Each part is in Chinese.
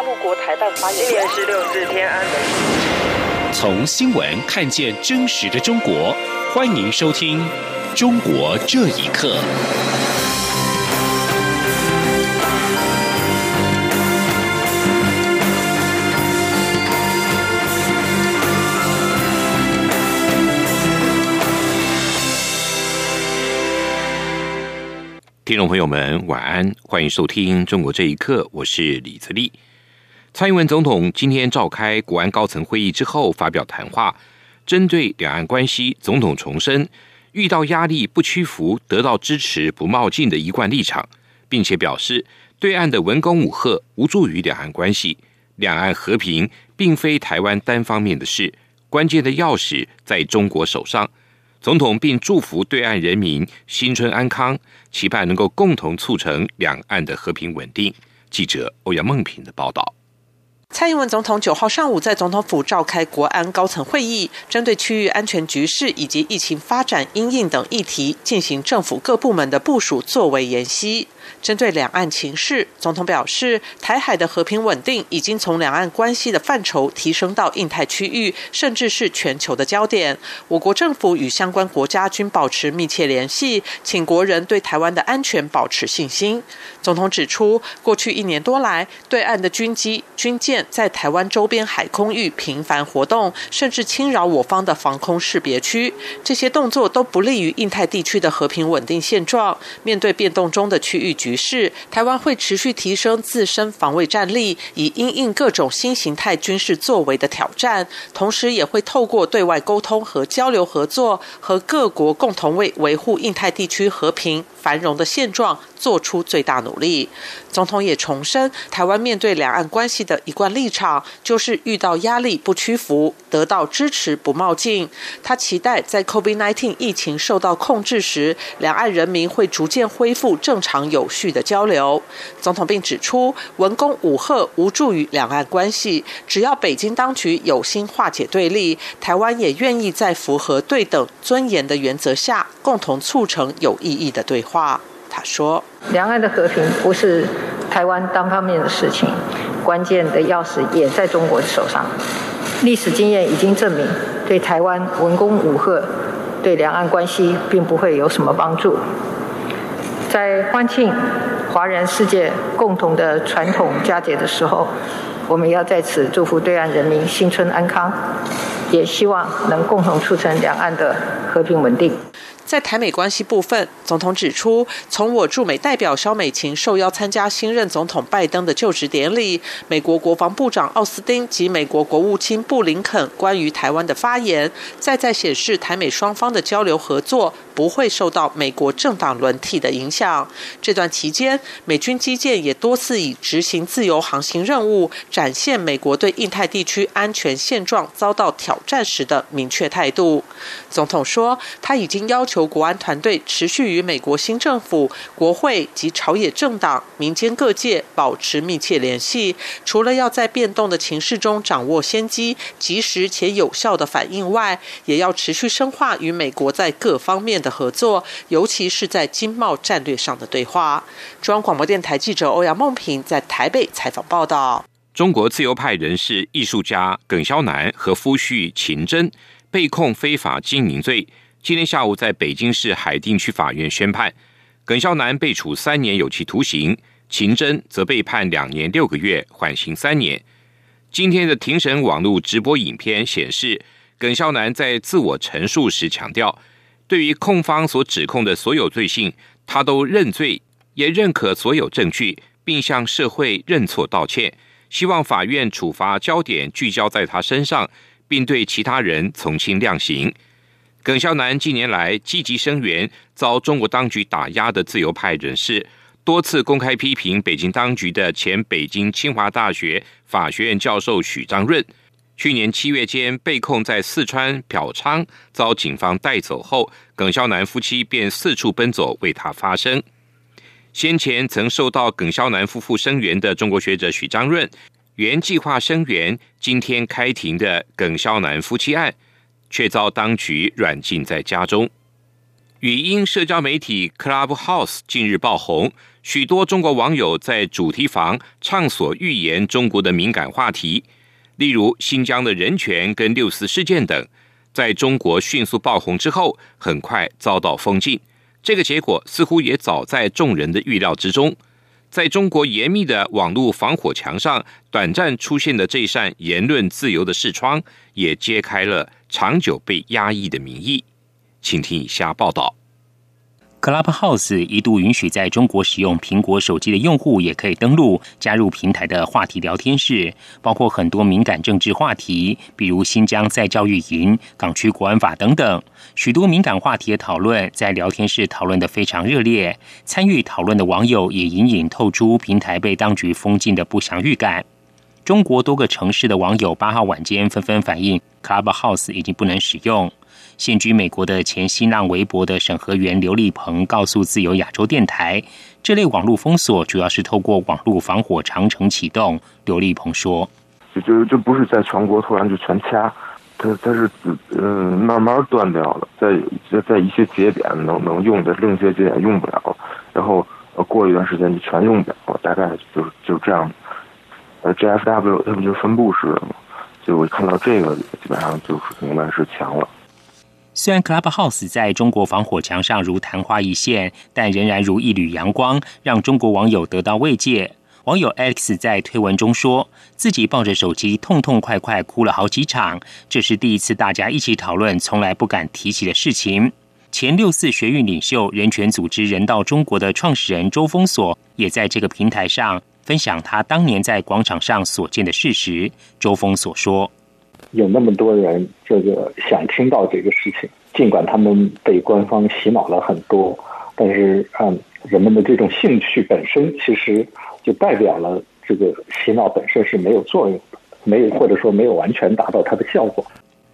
大陆国台办发言人。今年是六四天安门。从新闻看见真实的中国，欢迎收听《中国这一刻》。听众朋友们，晚安，欢迎收听《中国这一刻》，我是李自立。蔡英文总统今天召开国安高层会议之后发表谈话，针对两岸关系，总统重申遇到压力不屈服、得到支持不冒进的一贯立场，并且表示对岸的文攻武吓无助于两岸关系，两岸和平并非台湾单方面的事，关键的钥匙在中国手上。总统并祝福对岸人民新春安康，期盼能够共同促成两岸的和平稳定。记者欧阳梦平的报道。蔡英文总统九号上午在总统府召开国安高层会议，针对区域安全局势以及疫情发展、因应等议题，进行政府各部门的部署作为研析。针对两岸情势，总统表示，台海的和平稳定已经从两岸关系的范畴提升到印太区域，甚至是全球的焦点。我国政府与相关国家均保持密切联系，请国人对台湾的安全保持信心。总统指出，过去一年多来，对岸的军机、军舰在台湾周边海空域频繁活动，甚至侵扰我方的防空识别区，这些动作都不利于印太地区的和平稳定现状。面对变动中的区域局势，台湾会持续提升自身防卫战力，以应应各种新形态军事作为的挑战，同时也会透过对外沟通和交流合作，和各国共同为维护印太地区和平繁荣的现状。做出最大努力。总统也重申，台湾面对两岸关系的一贯立场，就是遇到压力不屈服，得到支持不冒进。他期待在 COVID-19 疫情受到控制时，两岸人民会逐渐恢复正常有序的交流。总统并指出，文攻武吓无助于两岸关系，只要北京当局有心化解对立，台湾也愿意在符合对等尊严的原则下，共同促成有意义的对话。他说：“两岸的和平不是台湾单方面的事情，关键的钥匙也在中国手上。历史经验已经证明，对台湾文攻武吓，对两岸关系并不会有什么帮助。在欢庆华人世界共同的传统佳节的时候，我们要在此祝福对岸人民新春安康，也希望能共同促成两岸的和平稳定。”在台美关系部分，总统指出，从我驻美代表肖美琴受邀参加新任总统拜登的就职典礼，美国国防部长奥斯汀及美国国务卿布林肯关于台湾的发言，再再显示台美双方的交流合作。不会受到美国政党轮替的影响。这段期间，美军基建也多次以执行自由航行任务，展现美国对印太地区安全现状遭到挑战时的明确态度。总统说，他已经要求国安团队持续与美国新政府、国会及朝野政党、民间各界保持密切联系。除了要在变动的情势中掌握先机，及时且有效的反应外，也要持续深化与美国在各方面的。合作，尤其是在经贸战略上的对话。中央广播电台记者欧阳梦平在台北采访报道。中国自由派人士、艺术家耿肖南和夫婿秦真被控非法经营罪，今天下午在北京市海淀区法院宣判，耿肖南被处三年有期徒刑，秦真则被判两年六个月，缓刑三年。今天的庭审网络直播影片显示，耿肖南在自我陈述时强调。对于控方所指控的所有罪行，他都认罪，也认可所有证据，并向社会认错道歉。希望法院处罚焦点聚焦在他身上，并对其他人从轻量刑。耿肖南近年来积极声援遭中国当局打压的自由派人士，多次公开批评北京当局的前北京清华大学法学院教授许章润。去年七月间被控在四川嫖娼，遭警方带走后，耿肖南夫妻便四处奔走为他发声。先前曾受到耿肖南夫妇声援的中国学者许章润，原计划声援今天开庭的耿肖南夫妻案，却遭当局软禁在家中。语音社交媒体 Clubhouse 近日爆红，许多中国网友在主题房畅所欲言中国的敏感话题，例如新疆的人权跟六四事件等，在中国迅速爆红之后，很快遭到封禁。这个结果似乎也早在众人的预料之中。在中国严密的网络防火墙上，短暂出现的这扇言论自由的视窗，也揭开了长久被压抑的民意。请听以下报道：Clubhouse 一度允许在中国使用苹果手机的用户也可以登录加入平台的话题聊天室，包括很多敏感政治话题，比如新疆在教育营、港区国安法等等。许多敏感话题的讨论在聊天室讨论的非常热烈，参与讨论的网友也隐隐透出平台被当局封禁的不祥预感。中国多个城市的网友八号晚间纷纷反映，Clubhouse 已经不能使用。现居美国的前新浪微博的审核员刘立鹏告诉自由亚洲电台，这类网络封锁主要是透过网络防火长城启动。刘立鹏说：“就就就不是在全国突然就全掐，它它是嗯慢慢断掉了，在在在一些节点能能用的，另一些节点用不了，然后过一段时间就全用不了，大概就就这样。呃，GFW 它不就是分布式的吗？所以我看到这个基本上就是明白是强了。”虽然 Clubhouse 在中国防火墙上如昙花一现，但仍然如一缕阳光，让中国网友得到慰藉。网友 X 在推文中说，自己抱着手机痛痛快快哭了好几场，这是第一次大家一起讨论从来不敢提起的事情。前六四学运领袖、人权组织人道中国的创始人周峰所也在这个平台上分享他当年在广场上所见的事实。周峰所说。有那么多人，这个想听到这个事情，尽管他们被官方洗脑了很多，但是嗯，人们的这种兴趣本身，其实就代表了这个洗脑本身是没有作用的，没有或者说没有完全达到它的效果。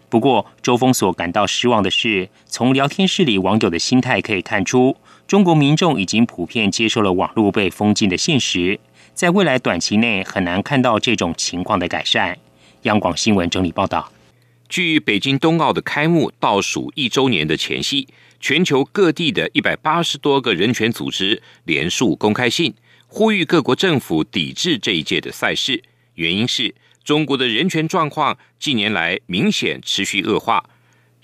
不过，周峰所感到失望的是，从聊天室里网友的心态可以看出，中国民众已经普遍接受了网络被封禁的现实，在未来短期内很难看到这种情况的改善。央广新闻整理报道：据北京冬奥的开幕倒数一周年的前夕，全球各地的一百八十多个人权组织联署公开信，呼吁各国政府抵制这一届的赛事。原因是中国的人权状况近年来明显持续恶化。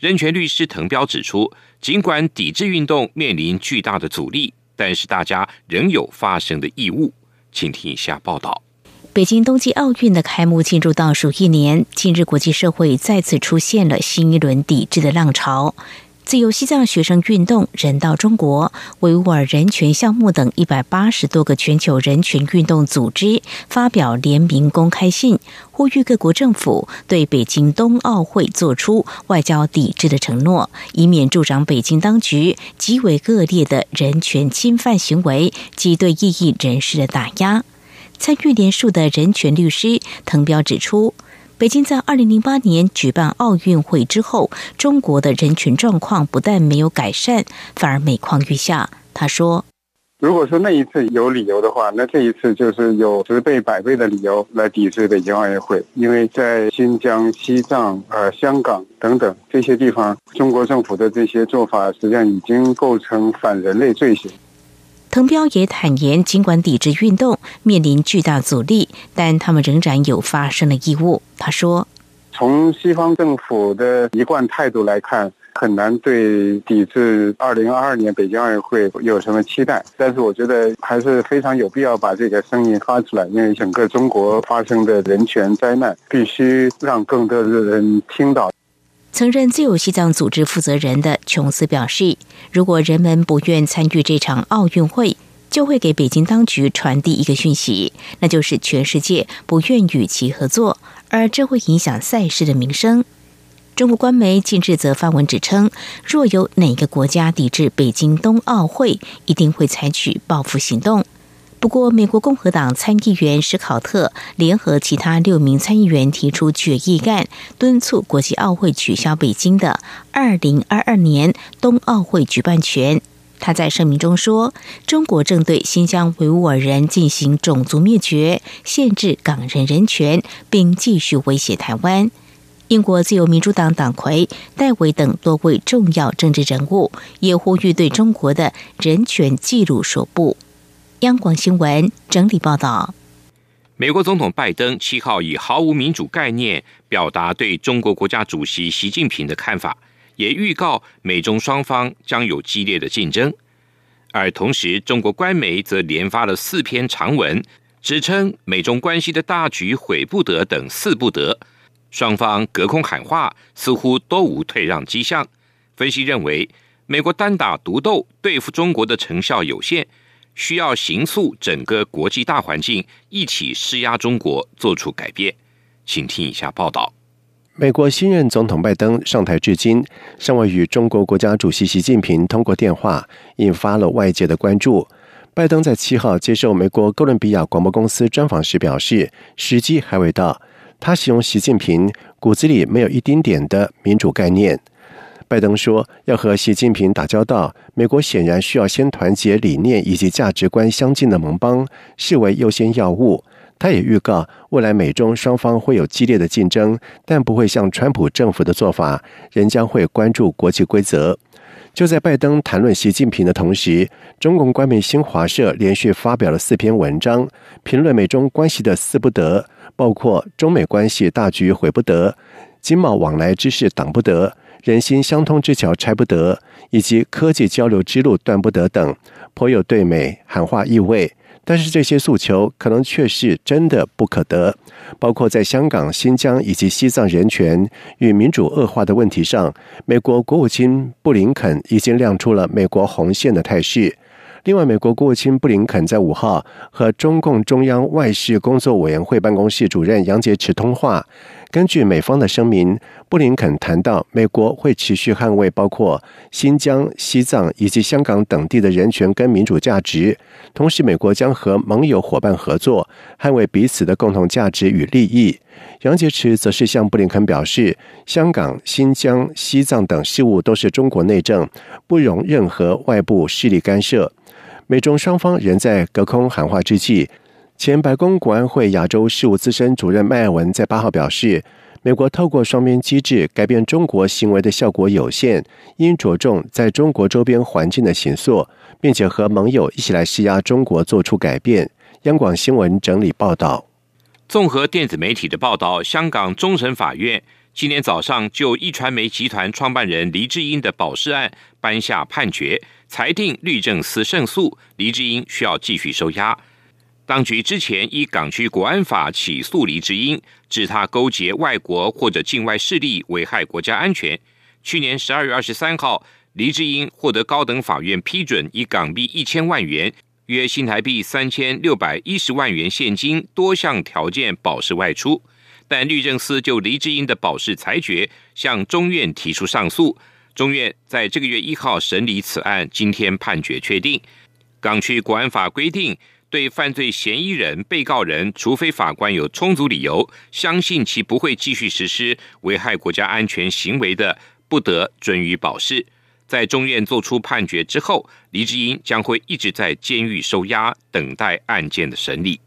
人权律师滕彪指出，尽管抵制运动面临巨大的阻力，但是大家仍有发声的义务。请听以下报道。北京冬季奥运的开幕进入倒数一年，近日国际社会再次出现了新一轮抵制的浪潮。自由西藏学生运动、人道中国、维吾尔人权项目等一百八十多个全球人权运动组织发表联名公开信，呼吁各国政府对北京冬奥会做出外交抵制的承诺，以免助长北京当局极为恶劣的人权侵犯行为及对异议人士的打压。参与联署的人权律师滕彪指出，北京在二零零八年举办奥运会之后，中国的人权状况不但没有改善，反而每况愈下。他说：“如果说那一次有理由的话，那这一次就是有十倍、百倍的理由来抵制北京奥运会，因为在新疆、西藏、呃香港等等这些地方，中国政府的这些做法实际上已经构成反人类罪行。”滕彪也坦言，尽管抵制运动面临巨大阻力，但他们仍然有发声的义务。他说：“从西方政府的一贯态度来看，很难对抵制二零二二年北京奥运会有什么期待。但是，我觉得还是非常有必要把这个声音发出来，因为整个中国发生的人权灾难，必须让更多的人听到。”曾任自由西藏组织负责人的琼斯表示：“如果人们不愿参与这场奥运会，就会给北京当局传递一个讯息，那就是全世界不愿与其合作，而这会影响赛事的名声。”中国官媒近日则发文指称，若有哪个国家抵制北京冬奥会，一定会采取报复行动。不过，美国共和党参议员史考特联合其他六名参议员提出决议案，敦促国际奥会取消北京的二零二二年冬奥会举办权。他在声明中说：“中国正对新疆维吾尔人进行种族灭绝，限制港人人权，并继续威胁台湾。”英国自由民主党党魁戴维等多位重要政治人物也呼吁对中国的人权记录说不。央广新闻整理报道。美国总统拜登七号以毫无民主概念表达对中国国家主席习近平的看法，也预告美中双方将有激烈的竞争。而同时，中国官媒则连发了四篇长文，指称美中关系的大局毁不得等四不得，双方隔空喊话，似乎都无退让迹象。分析认为，美国单打独斗对付中国的成效有限。需要形塑整个国际大环境，一起施压中国做出改变。请听以下报道：美国新任总统拜登上台至今，尚未与中国国家主席习近平通过电话，引发了外界的关注。拜登在七号接受美国哥伦比亚广播公司专访时表示，时机还未到。他形容习近平骨子里没有一丁点的民主概念。拜登说：“要和习近平打交道，美国显然需要先团结理念以及价值观相近的盟邦，视为优先要务。”他也预告，未来美中双方会有激烈的竞争，但不会像川普政府的做法，仍将会关注国际规则。就在拜登谈论习近平的同时，中共官媒新华社连续发表了四篇文章，评论美中关系的四不得，包括中美关系大局毁不得，经贸往来之事挡不得。人心相通之桥拆不得，以及科技交流之路断不得等，颇有对美喊话意味。但是这些诉求可能却是真的不可得。包括在香港、新疆以及西藏人权与民主恶化的问题上，美国国务卿布林肯已经亮出了美国红线的态势。另外，美国国务卿布林肯在五号和中共中央外事工作委员会办公室主任杨洁篪通话。根据美方的声明，布林肯谈到，美国会持续捍卫包括新疆、西藏以及香港等地的人权跟民主价值，同时，美国将和盟友伙伴合作，捍卫彼此的共同价值与利益。杨洁篪则是向布林肯表示，香港、新疆、西藏等事务都是中国内政，不容任何外部势力干涉。美中双方仍在隔空喊话之际，前白宫国安会亚洲事务资深主任麦尔文在八号表示，美国透过双边机制改变中国行为的效果有限，应着重在中国周边环境的形塑，并且和盟友一起来施压中国做出改变。央广新闻整理报道。综合电子媒体的报道，香港终审法院今天早上就一传媒集团创办人黎智英的保释案颁下判决。裁定律政司胜诉，黎智英需要继续收押。当局之前依港区国安法起诉黎智英，指他勾结外国或者境外势力危害国家安全。去年十二月二十三号，黎智英获得高等法院批准，以港币一千万元（约新台币三千六百一十万元）现金多项条件保释外出。但律政司就黎智英的保释裁决向中院提出上诉。中院在这个月一号审理此案，今天判决确定。港区国安法规定，对犯罪嫌疑人、被告人，除非法官有充足理由相信其不会继续实施危害国家安全行为的，不得准予保释。在中院作出判决之后，黎智英将会一直在监狱收押，等待案件的审理。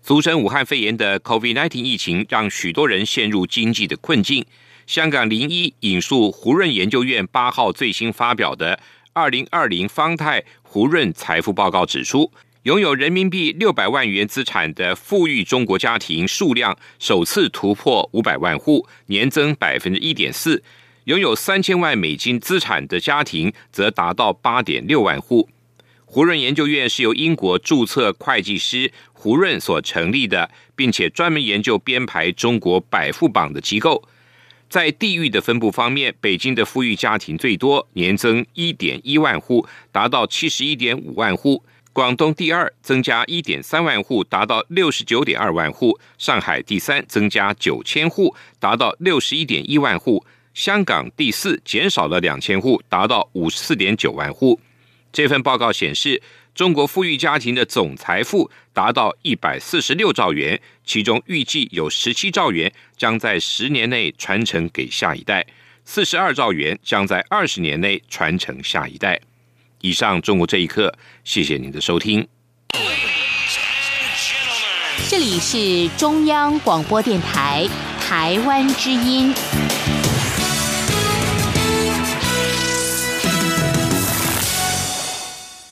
俗称武汉肺炎的 COVID-19 疫情，让许多人陷入经济的困境。香港零一引述胡润研究院八号最新发表的《二零二零方太胡润财富报告》指出，拥有人民币六百万元资产的富裕中国家庭数量首次突破五百万户，年增百分之一点四；拥有三千万美金资产的家庭则达到八点六万户。胡润研究院是由英国注册会计师胡润所成立的，并且专门研究编排中国百富榜的机构。在地域的分布方面，北京的富裕家庭最多，年增一点一万户，达到七十一点五万户；广东第二，增加一点三万户，达到六十九点二万户；上海第三，增加九千户，达到六十一点一万户；香港第四，减少了两千户，达到五十四点九万户。这份报告显示。中国富裕家庭的总财富达到一百四十六兆元，其中预计有十七兆元将在十年内传承给下一代，四十二兆元将在二十年内传承下一代。以上，中国这一刻，谢谢您的收听。这里是中央广播电台。台湾之音。